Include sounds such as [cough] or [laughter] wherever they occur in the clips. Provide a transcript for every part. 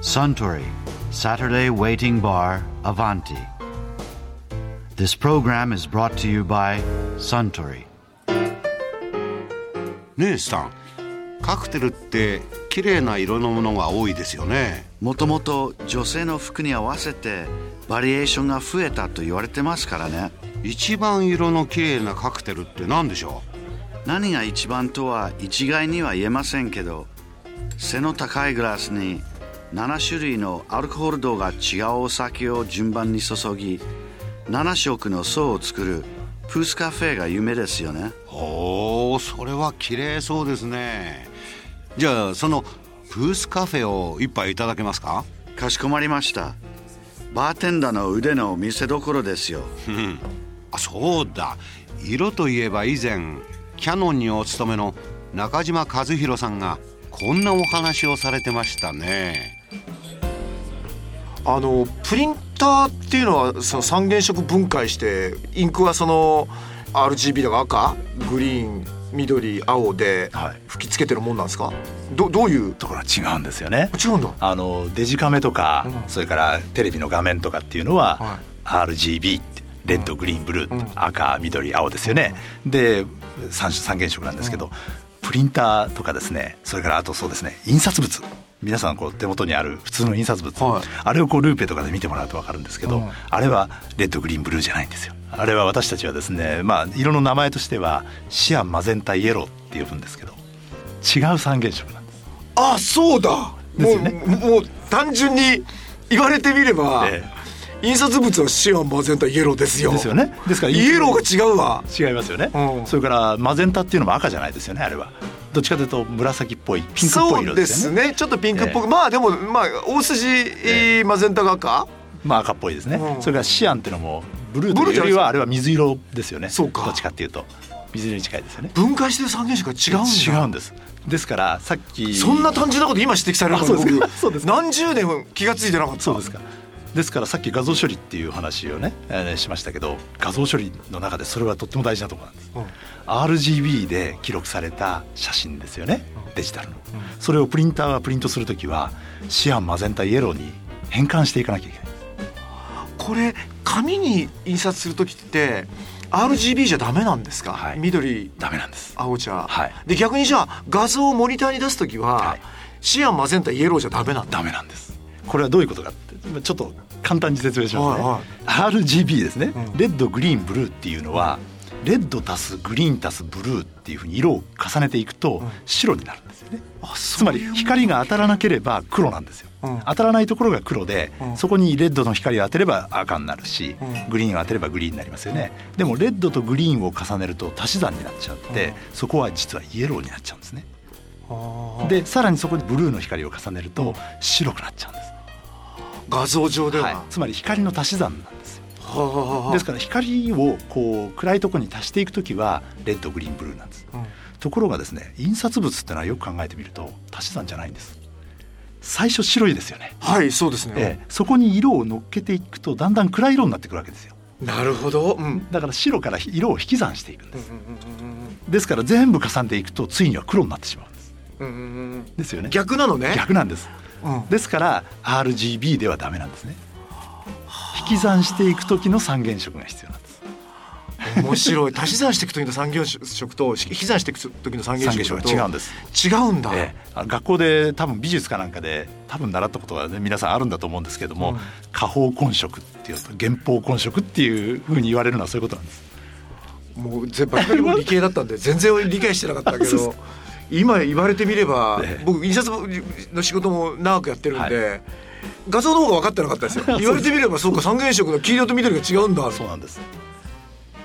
Suntory Saturday Waiting Bar Avanti. This program is brought to you by Suntory. ねえさんカクテルって綺麗な色のものが多いですよねもともと女性の服に合わせてバリエーションが増えたと言われてますからね一番色の綺麗なカクテルって何でしょ何が一番とは一概には言えませんけど背の高いグラスに7種類のアルコール度が違うお酒を順番に注ぎ7色の層を作るプースカフェが有名ですよね。うおおそれは綺麗そうですね。じゃあそのプースカフェを一杯いただけますか？かしこまりました。バーテンダーの腕の見せ所ですよ。うん。あそうだ。色といえば以前キャノンにお勤めの中島和弘さんがこんなお話をされてましたね。あのプリンターっていうのはその三原色分解してインクはその RGB だから赤グリーン緑青ではい。吹き付けてるもんなんですか？どどういう？ところは違うんですよね。違うんだ。あのデジカメとか、うん。それからテレビの画面とかっていうのは、は RGB ってレッドグリーンブルー、うん。赤緑青ですよね。で三三原色なんですけど、プリンターとかですねそれからあとそうですね印刷物。皆さんこう手元にある普通の印刷物、はい。あれをこうルーペとかで見てもらうと分かるんですけど、うん。あれはレッドグリーンブルーじゃないんですよ。あれは私たちはですねまあ色の名前としてはシアンマゼンタイエローって呼ぶんですけど違う三原色なんです。あそうだ。もうですよね。もう単純に言われてみれば、え印刷物はシアンマゼンタイエローですよ。ですよね。ですからイエローが違うわ。違いますよね、うん。それからマゼンタっていうのも赤じゃないですよねあれは。どっちかというと紫っぽいピンクっぽい色ですよね。そうですね。ちょっとピンクっぽく、えまあでもまあ大筋、えーマゼンタが赤？まあ赤っぽいですね、うん。それからシアンっていうのもブルーというよりはあれは水色ですよね。そうか。どっちかっていうと。水色に近いですよね。分解してる三原色が違うんだ。違うんです。ですからさっきそんな単純なこと今指摘されるか僕そうですか。何十年も気がついてなかった。そうですかですからさっき画像処理っていう話をね、えーしましたけど画像処理の中でそれはとっても大事なところなんです、うん。RGB で記録された写真ですよねデジタルの、それをプリンターがプリントするときはシアンマゼンタイエローに変換していかなきゃいけない。これ紙に印刷する時って RGB じゃダメなんですか、はい。緑。ダメなんです。青茶、はい。で逆にじゃあ画像をモニターに出す時は、はい。シアンマゼンタイエローじゃダメなんだ。ダメなんですこれはどういうことかってちょっと簡単に説明しますね、はい RGB ですね、うん。レッドグリーンブルーっていうのはレッド足すグリーン足すブルーっていうふうに色を重ねていくと白になるんですよね、あつまり光が当たらなければ黒なんですよ、うん。当たらないところが黒で、うん。そこにレッドの光を当てれば赤になるし、うん。グリーンを当てればグリーンになりますよね。でもレッドとグリーンを重ねると足し算になっちゃって、そこは実はイエローになっちゃうんですね。でさらにそこにブルーの光を重ねると白くなっちゃうんです、画像上では、はい、つまり光の足し算なんですよ。はあ。ですから光をこう暗いところに足していくときはレッドグリーンブルーなんです。うん。ところがですね印刷物ってのはよく考えてみると足し算じゃないんです。最初白いですよね、はいそうですね、ええ。そこに色を乗っけていくとだんだん暗い色になってくるわけですよ。なるほど、うん。うんだから白から色を引き算していくんです。ですから全部重ねていくとついには黒になってしまうんです。うんうんうんですよね。逆なのね。逆なんです。うんですから RGB ではダメなんですね。引き算していく時の三原色が必要なんです。面白い。足し算していく時の三原色と引き算していく時の三原三色と違うんです。違うんだ、ええ。学校で多分美術かなんかで多分習ったことは、ね、皆さんあるんだと思うんですけれども、うん。下方根色っていうと原方根色っていうふうに言われるのはそういうことなんです。もう全部理系だったんで全然理解してなかったけど今言われてみれば、ええ。僕印刷の仕事も長くやってるんで、は画像の方が分かってなかったですよ。[laughs] 言われてみればそうか三原色の黄色と緑が違うんだ。そうなんです。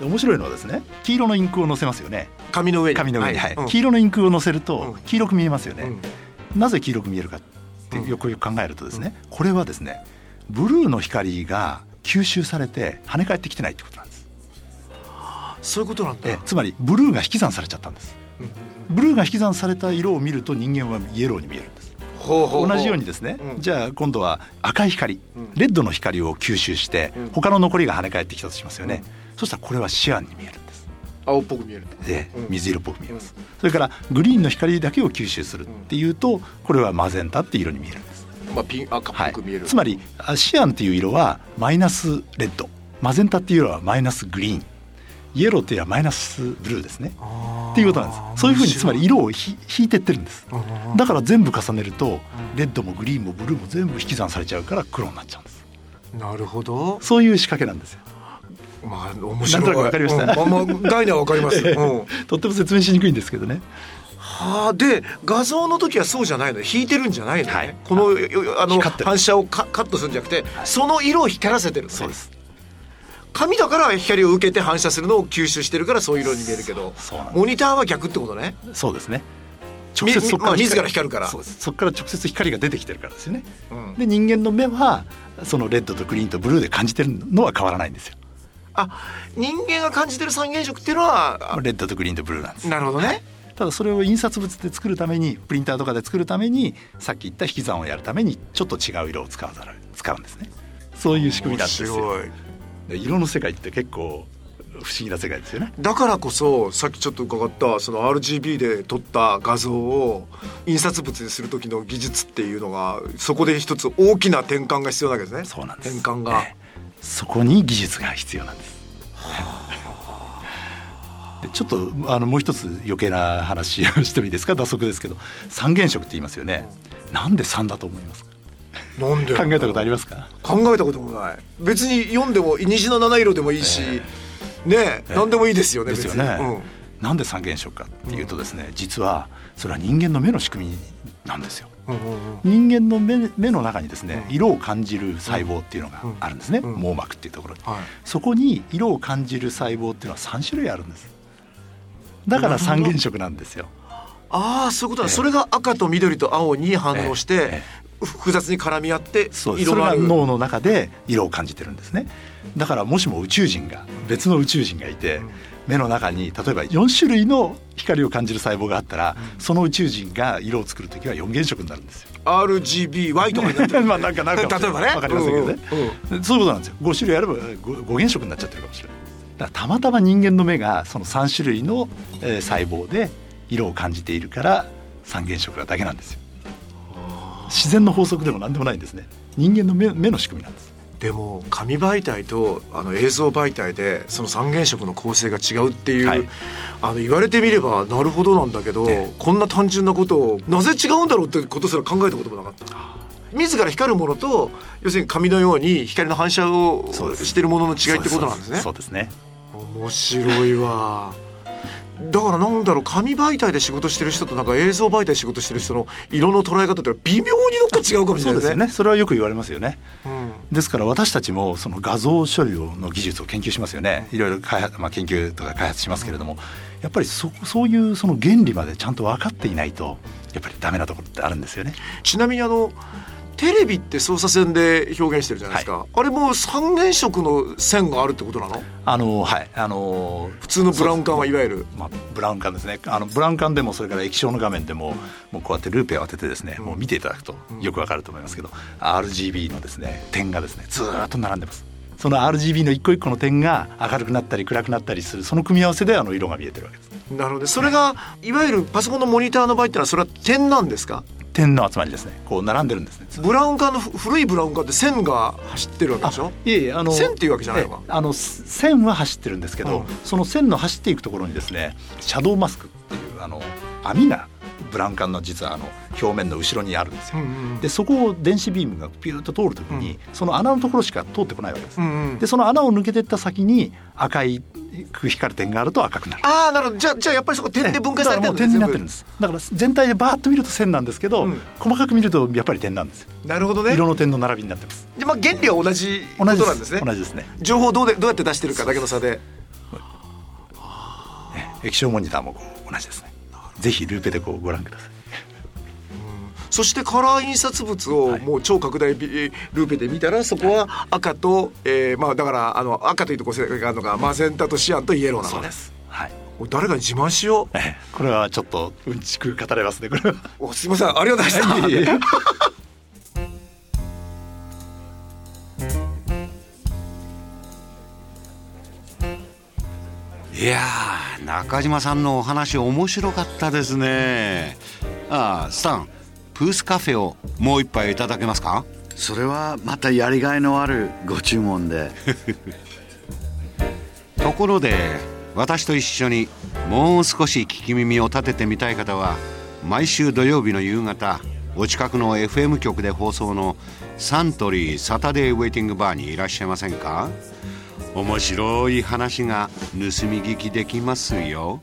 で面白いのはですね黄色のインクを載せますよね。紙の上に。紙の上に、はい。うん。黄色のインクを載せるとうん。黄色く見えますよね、うん。なぜ黄色く見えるかってよくよく考えるとですね、これはですねブルーの光が吸収されて跳ね返ってきてないってことなんです。そういうことなんだ、えつまりブルーが引き算されちゃったんですブルーが引き算された色を見ると人間はイエローに見えるんです。ほうほうほう。同じようにですね、うん。じゃあ今度は赤い光、ん。レッドの光を吸収して、うん。他の残りが跳ね返ってきたとしますよね、そしたらこれはシアンに見えるんです。青っぽく見えるでうん。水色っぽく見えます、それからグリーンの光だけを吸収するっていうとこれはマゼンタって色に見えるんです。まあ、ピン赤っぽく見える、つまりあシアンっていう色はマイナスレッド。マゼンタっていう色はマイナスグリーン。イエローっていうのはマイナスブルーですねっていうことなんです。そういうふうにつまり色をひ引いてってるんです。だから全部重ねるとレッドもグリーンもブルーも全部引き算されちゃうから黒になっちゃうんです。なるほど。そういう仕掛けなんですよ。まあ面白い。なんとなくわかりました？うんまあまあ概念はわかります、[laughs] うん。とっても説明しにくいんですけどね。はあで画像の時はそうじゃないの？引いてるんじゃないのね、はい。このよあの反射をカカットするんじゃなくて、その色を光らせてるそうです紙だから光を受けて反射するのを吸収してるからそういう色に見えるけどモニターは逆ってことね。そうですね。み直接そこからまあ自ら。光るから。そこから直接光が出てきてるからですよね。うん。で人間の目はそのレッドとグリーンとブルーで感じてるのは変わらないんですよ。あ人間が感じてる三原色っていうのはあレッドとグリーンとブルーなんです。なるほどね。ただそれを印刷物で作るためにプリンターとかで作るためにさっき言った引き算をやるためにちょっと違う色を使わざる使うんですね。そういう仕組みなんですよ色の世界って結構不思議な世界ですよね。だからこそさっきちょっと伺ったその RGB で撮った画像を印刷物にする時の技術っていうのがそこで一つ大きな転換が必要なわけですね。そうなんです。転換が、ええ。そこに技術が必要なんです。でちょっとあのもう一つ余計な話をしてもいいですか？打足ですけど。三原色って言いますよね。なんで三だと思いますか？なんで考えたことありますか？考えたこともない。別に読んでも虹の七色でもいいし、ねえ何でもいいですよねですよね、別に。なんで三原色かっていうとですね、実はそれは人間の目の仕組みなんですよ。うんうんうん。うん人間の目目の中にですね色を感じる細胞っていうのがあるんですね、うん。網膜っていうところに、はい。そこに色を感じる細胞っていうのは3種類あるんです。だから三原色なんですよ。ああそういうことだ、ええそれが赤と緑と青に反応して、ええ複雑に絡み合って色のある。脳の中で色を感じてるんですね。だからもしも宇宙人が別の宇宙人がいて、目の中に例えば4種類の光を感じる細胞があったら、その宇宙人が色を作る時は4原色になるんですよ。RGBY とかになってる [laughs] まあなんかなんか例えばね。わかりませんけどね、うんうん。そういうことなんですよ。5種類あれば 5, 5原色になっちゃってるかもしれない。だからたまたま人間の目がその3種類の、えー細胞で色を感じているから三原色だけなんですよ自然の法則でも何でもないんですね。人間の目目の仕組みなんです。でも紙媒体とあの映像媒体でその三原色の構成が違うっていう、はい。あの言われてみればなるほどなんだけど、ええこんな単純なことをなぜ違うんだろうってことすら考えたこともなかった。自ら光るものと要するに紙のように光の反射をしてるものの違いってことなんですね。そうですね。面白いわ。だからなんだろう紙媒体で仕事してる人となんか映像媒体で仕事してる人の色の捉え方って微妙にどっか違うかもしれないですね。そうですよね。それはよく言われますよね。うん。ですから私たちもその画像処理の技術を研究しますよね。いろいろ開発、まあ、研究とか開発しますけれども、やっぱりそそういうその原理までちゃんと分かっていないとやっぱりダメなところってあるんですよね。ちなみにあのテレビって操作線で表現してるじゃないですか、あれも三原色の線があるってことなの？あのはい。あの普通のブラウン管はいわゆる。まあ、ブラウン管ですね。あのブラウン管でもそれから液晶の画面でももうこうやってルーペを当ててですねもう見ていただくとよくわかると思いますけど RGB のですね点がですねずーっと並んでます。その RGB の一個一個の点が明るくなったり暗くなったりするその組み合わせであの色が見えてるわけです。なるほど。それがい。わゆるパソコンのモニターの場合ってのはそれは点なんですか？点の集まりですね。こう並んでるんですね。ブラウン管のふ古いブラウン管って線が走ってるわけでしょ？いえいえあの線っていうわけじゃないのあのす線は走ってるんですけど、うん。その線の走っていくところにですねシャドーマスクっていうあの網がブラウン管の実はあの表面の後ろにあるんですよ。うんうんでそこを電子ビームがピューッと通るときに、その穴のところしか通ってこないわけです。うんうん。でその穴を抜けていった先に赤い光る点があると赤くなる。ああなるほどじゃあじゃあやっぱりそこ点で分解されてるんだからもう点になってるんでです。だから全体でバーッと見ると線なんですけど、うん細かく見るとやっぱり点なんですよ。なるほどね色の点の並びになってます。でまあ原理は同じことなんですね同じですね。情報をどうでどうやって出してるかだけの差で液晶モニターも同じですね。ぜひルーペでこうご覧ください。そしてカラー印刷物をもう超拡大ビルーペで見たらそこは赤と、えーまあだからあの赤というところがあるのがマゼンタとシアンとイエローなのね。す。はい。お誰かに自慢しよう。ええこれはちょっとうんちく語れますねこれは。おすいませんありがとうございました。いやー中島さんのお話面白かったですね。ああスタン。プフースカフェをもう一杯いただけますか？それはまたやりがいのあるご注文で。[laughs] ところで私と一緒にもう少し聞き耳を立ててみたい方は毎週土曜日の夕方お近くの FM 局で放送のサントリーサタデーウェイティングバーにいらっしゃいませんか？面白い話が盗み聞きできますよ